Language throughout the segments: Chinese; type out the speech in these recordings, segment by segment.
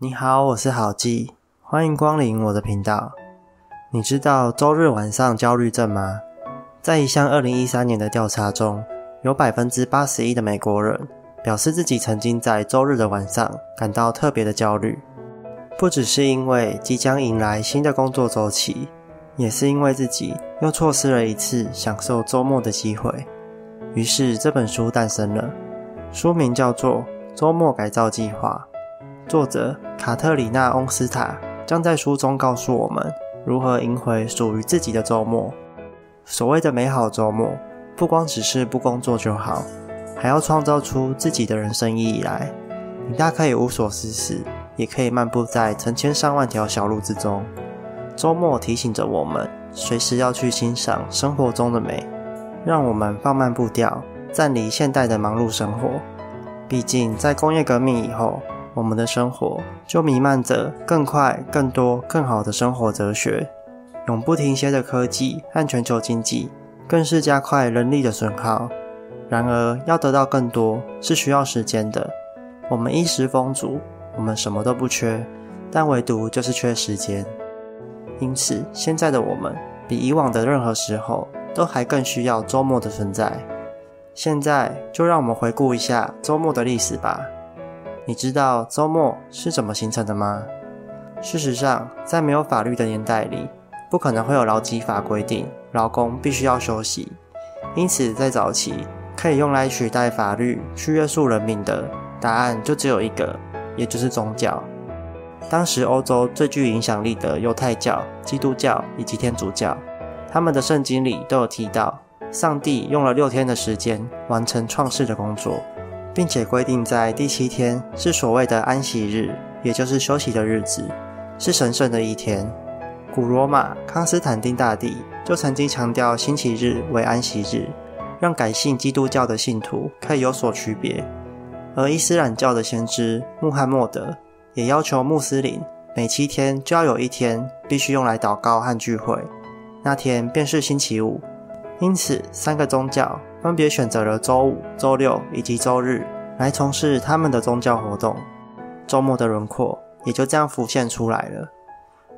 你好，我是郝记，欢迎光临我的频道。你知道周日晚上焦虑症吗？在一项二零一三年的调查中，有百分之八十一的美国人表示自己曾经在周日的晚上感到特别的焦虑，不只是因为即将迎来新的工作周期，也是因为自己又错失了一次享受周末的机会。于是这本书诞生了，书名叫做《周末改造计划》。作者卡特里娜·翁斯塔将在书中告诉我们如何赢回属于自己的周末。所谓的美好周末，不光只是不工作就好，还要创造出自己的人生意义来。你大可以无所事事，也可以漫步在成千上万条小路之中。周末提醒着我们，随时要去欣赏生活中的美，让我们放慢步调，暂离现代的忙碌生活。毕竟，在工业革命以后。我们的生活就弥漫着更快、更多、更好的生活哲学，永不停歇的科技和全球经济，更是加快人力的损耗。然而，要得到更多是需要时间的。我们衣食丰足，我们什么都不缺，但唯独就是缺时间。因此，现在的我们比以往的任何时候都还更需要周末的存在。现在，就让我们回顾一下周末的历史吧。你知道周末是怎么形成的吗？事实上，在没有法律的年代里，不可能会有劳基法规定劳工必须要休息。因此，在早期可以用来取代法律去约束人民的答案就只有一个，也就是宗教。当时欧洲最具影响力的犹太教、基督教以及天主教，他们的圣经里都有提到，上帝用了六天的时间完成创世的工作。并且规定在第七天是所谓的安息日，也就是休息的日子，是神圣的一天。古罗马康斯坦丁大帝就曾经强调星期日为安息日，让改信基督教的信徒可以有所区别。而伊斯兰教的先知穆罕默德也要求穆斯林每七天就要有一天必须用来祷告和聚会，那天便是星期五。因此，三个宗教。分别选择了周五、周六以及周日来从事他们的宗教活动，周末的轮廓也就这样浮现出来了。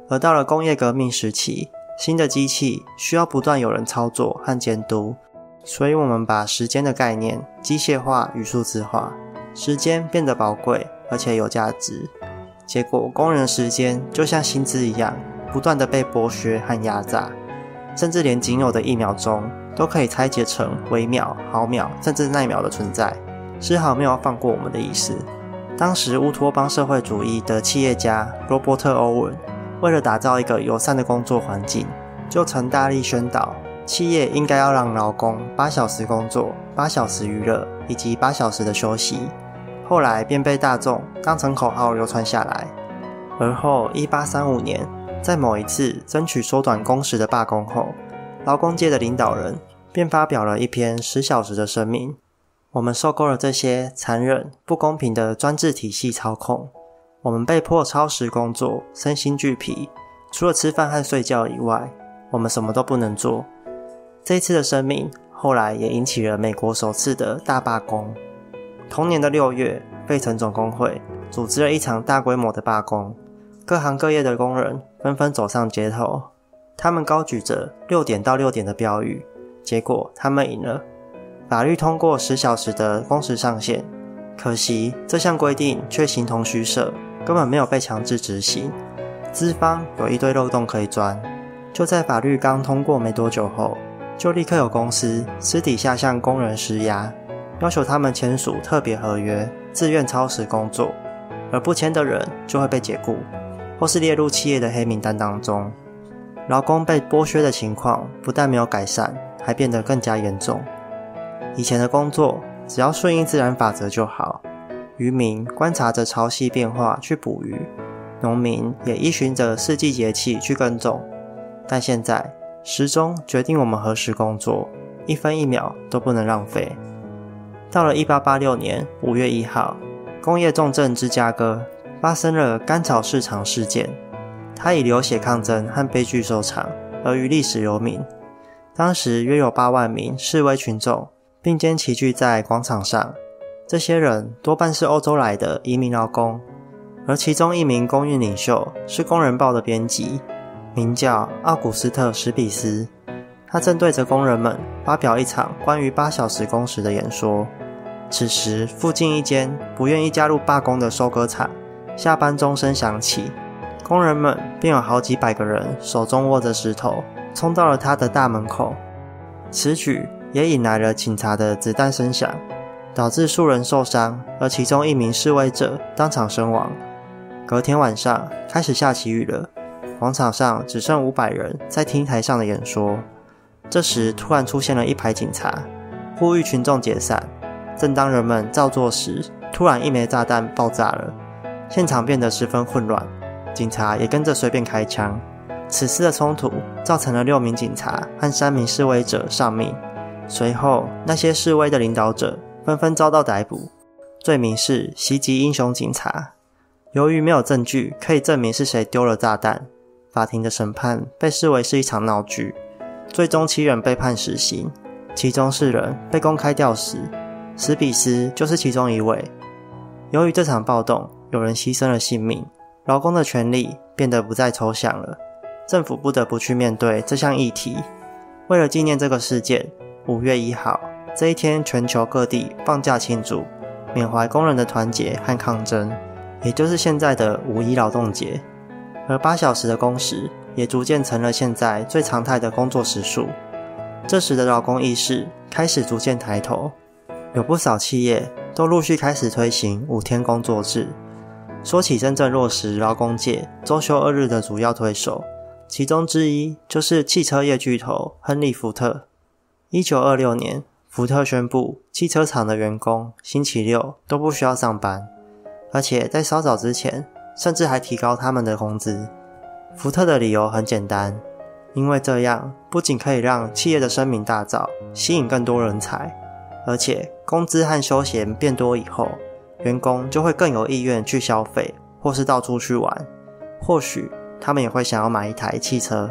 而到了工业革命时期，新的机器需要不断有人操作和监督，所以我们把时间的概念机械化与数字化，时间变得宝贵而且有价值。结果，工人时间就像薪资一样，不断的被剥削和压榨，甚至连仅有的一秒钟。都可以拆解成微秒、毫秒，甚至奈秒的存在，丝毫没有放过我们的意思。当时乌托邦社会主义的企业家罗伯特·欧文，为了打造一个友善的工作环境，就曾大力宣导企业应该要让劳工八小时工作、八小时娱乐以及八小时的休息。后来便被大众当成口号流传下来。而后，一八三五年，在某一次争取缩短工时的罢工后，劳工界的领导人便发表了一篇十小时的声明：我们受够了这些残忍、不公平的专制体系操控，我们被迫超时工作，身心俱疲，除了吃饭和睡觉以外，我们什么都不能做。这一次的声明后来也引起了美国首次的大罢工。同年的六月，费城总工会组织了一场大规模的罢工，各行各业的工人纷纷走上街头。他们高举着“六点到六点”的标语，结果他们赢了。法律通过十小时的工时上限，可惜这项规定却形同虚设，根本没有被强制执行。资方有一堆漏洞可以钻。就在法律刚通过没多久后，就立刻有公司私底下向工人施压，要求他们签署特别合约，自愿超时工作，而不签的人就会被解雇，或是列入企业的黑名单当中。劳工被剥削的情况不但没有改善，还变得更加严重。以前的工作只要顺应自然法则就好，渔民观察着潮汐变化去捕鱼，农民也依循着四季节气去耕种。但现在时钟决定我们何时工作，一分一秒都不能浪费。到了一八八六年五月一号，工业重镇芝加哥发生了甘草市场事件。他以流血抗争和悲剧收场，而于历史留名。当时约有八万名示威群众并肩齐聚在广场上，这些人多半是欧洲来的移民劳工，而其中一名公运领袖是《工人报》的编辑，名叫奥古斯特·史比斯。他正对着工人们发表一场关于八小时工时的演说。此时，附近一间不愿意加入罢工的收割厂，下班钟声响起，工人们便有好几百个人手中握着石头，冲到了他的大门口。此举也引来了警察的子弹声响，导致数人受伤，而其中一名示威者当场身亡。隔天晚上开始下起雨了，广场上只剩五百人在听台上的演说。这时突然出现了一排警察，呼吁群众解散。正当人们照做时，突然一枚炸弹爆炸了，现场变得十分混乱，警察也跟着随便开枪。此次的冲突造成了六名警察和三名示威者丧命。随后，那些示威的领导者纷纷遭到逮捕，罪名是袭击英雄警察。由于没有证据可以证明是谁丢了炸弹，法庭的审判被视为是一场闹剧。最终七人被判死刑，其中四人被公开吊死，史比斯就是其中一位。由于这场暴动，有人牺牲了性命，劳工的权利变得不再抽象了。政府不得不去面对这项议题。为了纪念这个事件，五月一号这一天，全球各地放假庆祝，缅怀工人的团结和抗争，也就是现在的五一劳动节。而八小时的工时也逐渐成了现在最常态的工作时数。这时的劳工意识开始逐渐抬头，有不少企业都陆续开始推行五天工作制。说起真正落实劳工界周休二日的主要推手。其中之一就是汽车业巨头亨利·福特。一九二六年，福特宣布汽车厂的员工星期六都不需要上班，而且在稍早之前，甚至还提高他们的工资。福特的理由很简单，因为这样不仅可以让企业的声名大噪，吸引更多人才，而且工资和休闲变多以后，员工就会更有意愿去消费，或是到处去玩，或许。他们也会想要买一台汽车，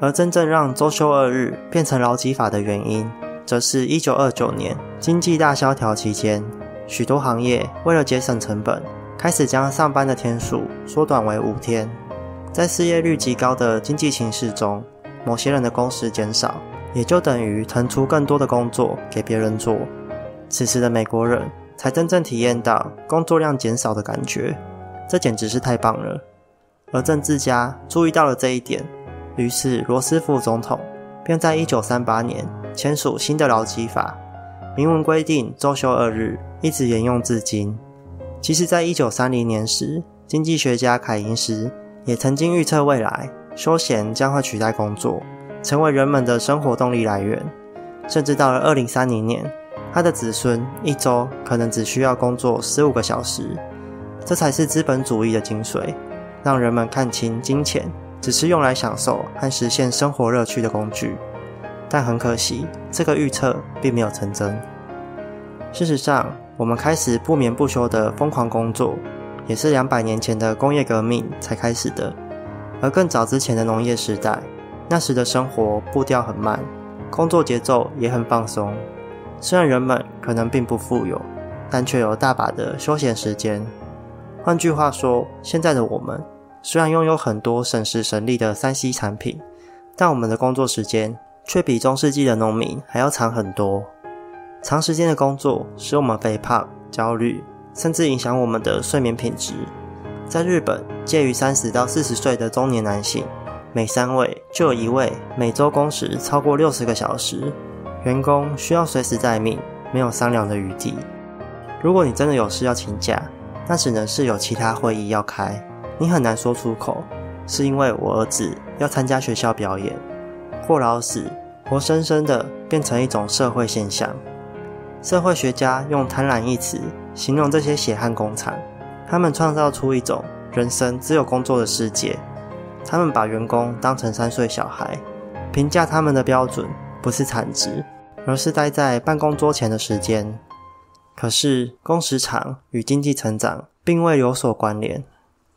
而真正让周休二日变成劳基法的原因，则是一九二九年经济大萧条期间，许多行业为了节省成本，开始将上班的天数缩短为五天。在失业率极高的经济形势中，某些人的工时减少，也就等于腾出更多的工作给别人做。此时的美国人才真正体验到工作量减少的感觉，这简直是太棒了。而政治家注意到了这一点，于是罗斯福总统便在一九三八年签署新的劳基法，明文规定周休二日，一直沿用至今。其实，在一九三零年时，经济学家凯因斯也曾经预测未来休闲将会取代工作，成为人们的生活动力来源。甚至到了二零三零年，他的子孙一周可能只需要工作15个小时，这才是资本主义的精髓。让人们看清金钱只是用来享受和实现生活乐趣的工具，但很可惜，这个预测并没有成真。事实上，我们开始不眠不休的疯狂工作，也是两百年前的工业革命才开始的。而更早之前的农业时代，那时的生活步调很慢，工作节奏也很放松。虽然人们可能并不富有，但却有大把的休闲时间。换句话说，现在的我们虽然拥有很多省时省力的三 C 产品，但我们的工作时间却比中世纪的农民还要长很多。长时间的工作使我们肥胖、焦虑，甚至影响我们的睡眠品质。在日本，介于三十到四十岁的中年男性，每三位就有一位每周工时超过六十个小时。员工需要随时待命，没有商量的余地。如果你真的有事要请假，那只能是有其他会议要开，你很难说出口，是因为我儿子要参加学校表演，过劳死，活生生的变成一种社会现象。社会学家用贪婪一词形容这些血汗工厂，他们创造出一种人生只有工作的世界。他们把员工当成三岁小孩，评价他们的标准不是产值，而是待在办公桌前的时间。可是，工时长与经济成长并未有所关联。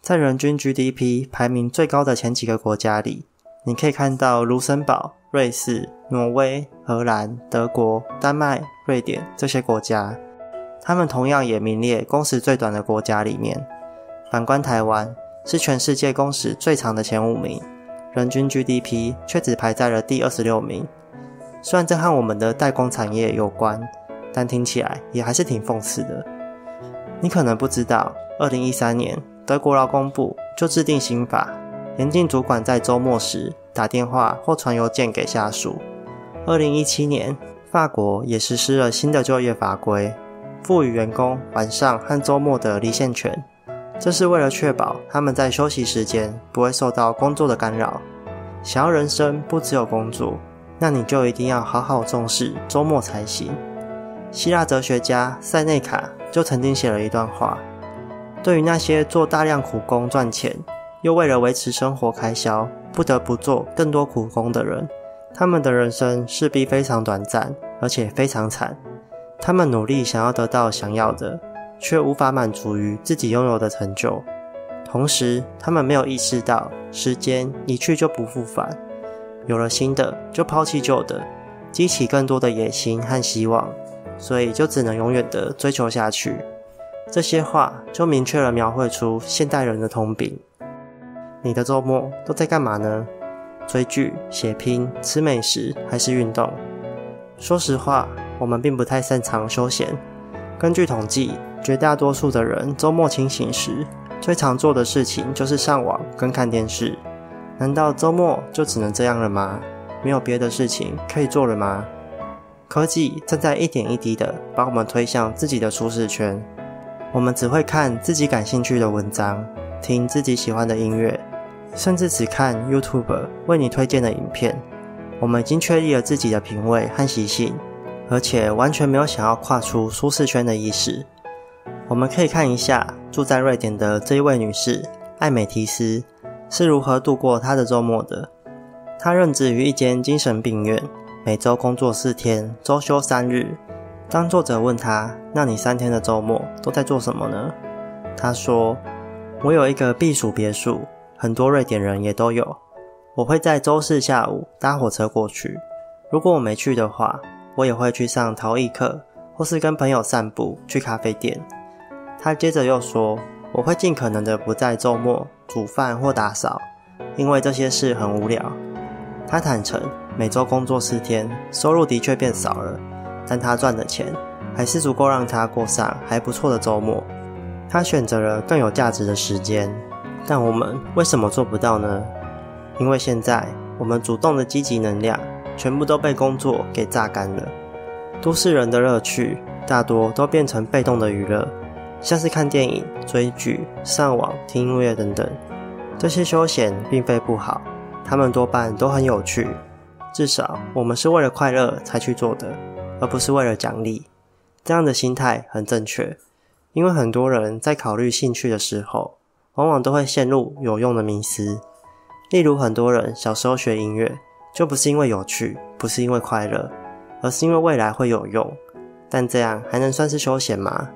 在人均 GDP 排名最高的前几个国家里，你可以看到卢森堡、瑞士、挪威、荷兰、德国、丹麦、瑞典这些国家，他们同样也名列工时最短的国家里面。反观台湾，是全世界工时最长的前五名，人均 GDP 却只排在了第二十六名。虽然这和我们的代工产业有关，但听起来也还是挺讽刺的。你可能不知道，二零一三年德国劳工部就制定新法，严禁主管在周末时打电话或传邮件给下属。二零一七年，法国也实施了新的就业法规，赋予员工晚上和周末的离线权，这是为了确保他们在休息时间不会受到工作的干扰。想要人生不只有工作，那你就一定要好好重视周末才行。希腊哲学家塞内卡就曾经写了一段话：对于那些做大量苦工赚钱，又为了维持生活开销不得不做更多苦工的人。他们的人生势必非常短暂，而且非常惨。他们努力想要得到想要的，却无法满足于自己拥有的成就。同时，他们没有意识到时间一去就不复返，有了新的就抛弃旧的，激起更多的野心和希望，所以就只能永远的追求下去。这些话就明确了描绘出现代人的通病。你的周末都在干嘛呢？追剧、写拼、吃美食还是运动？说实话，我们并不太擅长休闲。根据统计，绝大多数的人周末清醒时，最常做的事情就是上网跟看电视。难道周末就只能这样了吗？没有别的事情可以做了吗？科技正在一点一滴的把我们推向自己的舒适圈。我们只会看自己感兴趣的文章，听自己喜欢的音乐。甚至只看 YouTube 为你推荐的影片，我们已经确立了自己的品味和习性，而且完全没有想要跨出舒适圈的意识。我们可以看一下住在瑞典的这一位女士艾美提斯是如何度过他的周末的。他任职于一间精神病院，每周工作四天，周休三日。当作者问他：“那你三天的周末都在做什么呢？”他说：“我有一个避暑别墅。”很多瑞典人也都有。我会在周四下午搭火车过去。如果我没去的话，我也会去上陶艺课，或是跟朋友散步、去咖啡店。他接着又说，我会尽可能的不在周末煮饭或打扫，因为这些事很无聊。他坦诚，每周工作四天，收入的确变少了，但他赚的钱还是足够让他过上还不错的周末。他选择了更有价值的时间。但我们为什么做不到呢？因为现在我们主动的积极能量全部都被工作给榨干了。都市人的乐趣大多都变成被动的娱乐，像是看电影、追剧、上网、听音乐等等。这些休闲并非不好，他们多半都很有趣。至少我们是为了快乐才去做的，而不是为了奖励。这样的心态很正确，因为很多人在考虑兴趣的时候。往往都会陷入有用的迷思，例如很多人小时候学音乐，就不是因为有趣，不是因为快乐，而是因为未来会有用。但这样还能算是休闲吗？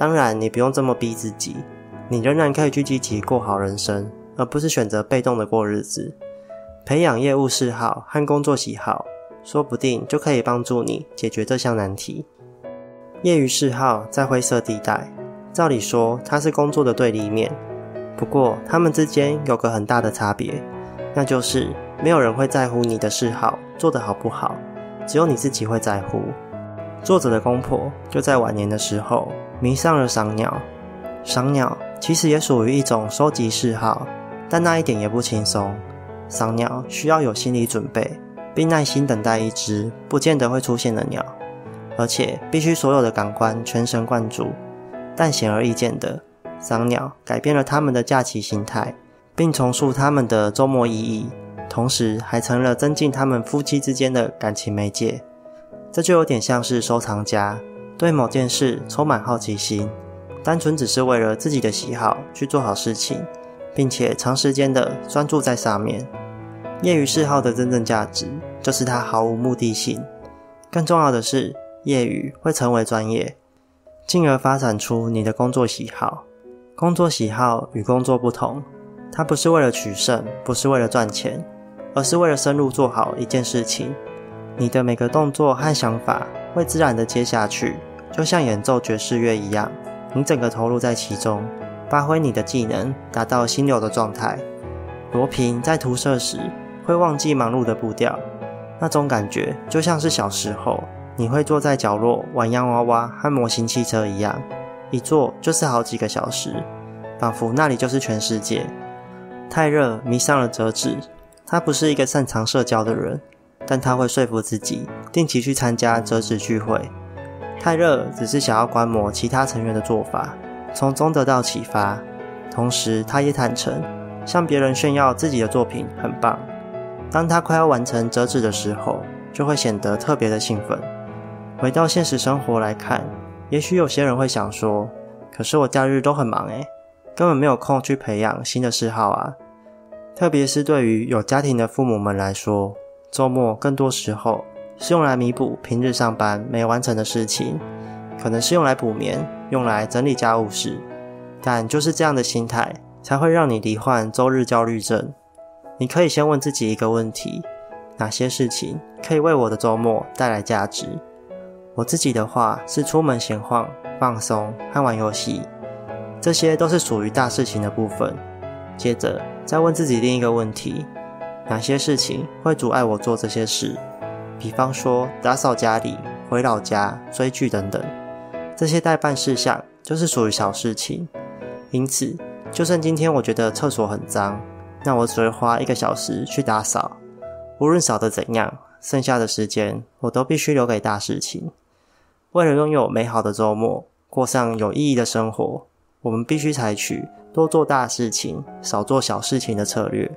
当然，你不用这么逼自己，你仍然可以去积极过好人生，而不是选择被动的过日子。培养业务嗜好和工作喜好，说不定就可以帮助你解决这项难题。业余嗜好在灰色地带。照理说，它是工作的对立面。不过，他们之间有个很大的差别，那就是没有人会在乎你的嗜好做得好不好，只有你自己会在乎。作者的公婆就在晚年的时候迷上了赏鸟。赏鸟其实也属于一种收集嗜好，但那一点也不轻松。赏鸟需要有心理准备，并耐心等待一只不见得会出现的鸟，而且必须所有的感官全神贯注。但显而易见的，赏鸟改变了他们的假期心态，并重塑他们的周末意义，同时还成了增进他们夫妻之间的感情媒介。这就有点像是收藏家对某件事充满好奇心，单纯只是为了自己的喜好去做好事情，并且长时间的专注在上面。业余嗜好的真正价值就是它毫无目的性，更重要的是，业余会成为专业。进而发展出你的工作喜好。工作喜好与工作不同，它不是为了取胜，不是为了赚钱，而是为了深入做好一件事情。你的每个动作和想法会自然的接下去，就像演奏爵士乐一样，你整个投入在其中，发挥你的技能，达到心流的状态。罗平在涂色时会忘记忙碌的步调，那种感觉就像是小时候你会坐在角落玩洋娃娃和模型汽车一样，一坐就是好几个小时，仿佛那里就是全世界。泰热迷上了折纸，他不是一个擅长社交的人，但他会说服自己定期去参加折纸聚会。泰热只是想要观摩其他成员的做法，从中得到启发，同时他也坦诚。向别人炫耀自己的作品很棒。当他快要完成折纸的时候，就会显得特别的兴奋。回到现实生活来看，也许有些人会想说：“可是我假日都很忙诶，根本没有空去培养新的嗜好啊。”特别是对于有家庭的父母们来说，周末更多时候是用来弥补平日上班没完成的事情，可能是用来补眠，用来整理家务事。但就是这样的心态。才会让你罹患周日焦虑症。你可以先问自己一个问题：哪些事情可以为我的周末带来价值？我自己的话是出门闲晃、放松和玩游戏，这些都是属于大事情的部分。接着再问自己另一个问题：哪些事情会阻碍我做这些事？比方说打扫家里、回老家、追剧等等，这些代办事项就是属于小事情。因此。就算今天我觉得厕所很脏，那我只会花一个小时去打扫。无论扫得怎样，剩下的时间我都必须留给大事情。为了拥有美好的周末，过上有意义的生活，我们必须采取多做大事情、少做小事情的策略。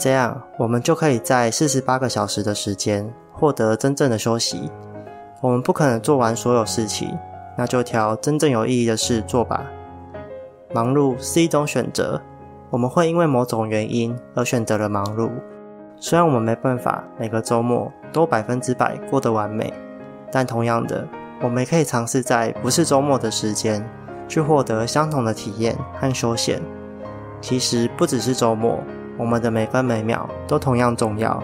这样，我们就可以在四十八个小时的时间获得真正的休息。我们不可能做完所有事情，那就挑真正有意义的事做吧。忙碌是一种选择，我们会因为某种原因而选择了忙碌。虽然我们没办法每个周末都百分之百过得完美，但同样的，我们也可以尝试在不是周末的时间去获得相同的体验和休闲。其实不只是周末，我们的每分每秒都同样重要，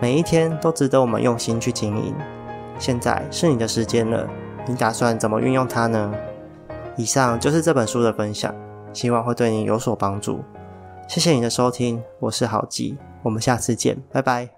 每一天都值得我们用心去经营。现在是你的时间了，你打算怎么运用它呢？以上就是这本书的分享，希望会对你有所帮助。谢谢你的收听，我是郝记，我们下次见，拜拜。